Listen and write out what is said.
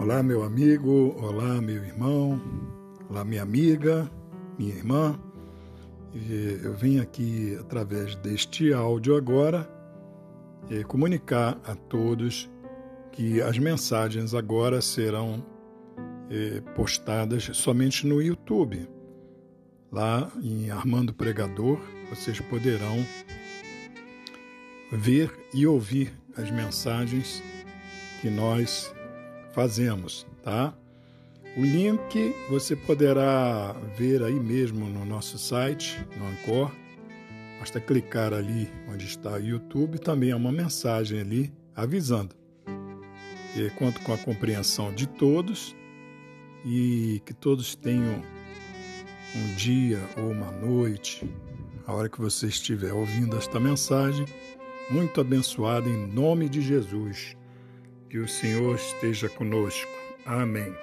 Olá, meu amigo, olá, meu irmão, olá, minha amiga, minha irmã. Eu vim aqui através deste áudio agora comunicar a todos que as mensagens agora serão postadas somente no YouTube. Lá em Armando Pregador, vocês poderão ver e ouvir as mensagens que nós fazemos, tá? O link você poderá ver aí mesmo no nosso site, no Ancor. Basta clicar ali onde está o YouTube, também há uma mensagem ali avisando. E conto com a compreensão de todos e que todos tenham um dia ou uma noite, a hora que você estiver ouvindo esta mensagem, muito abençoada em nome de Jesus. Que o Senhor esteja conosco. Amém.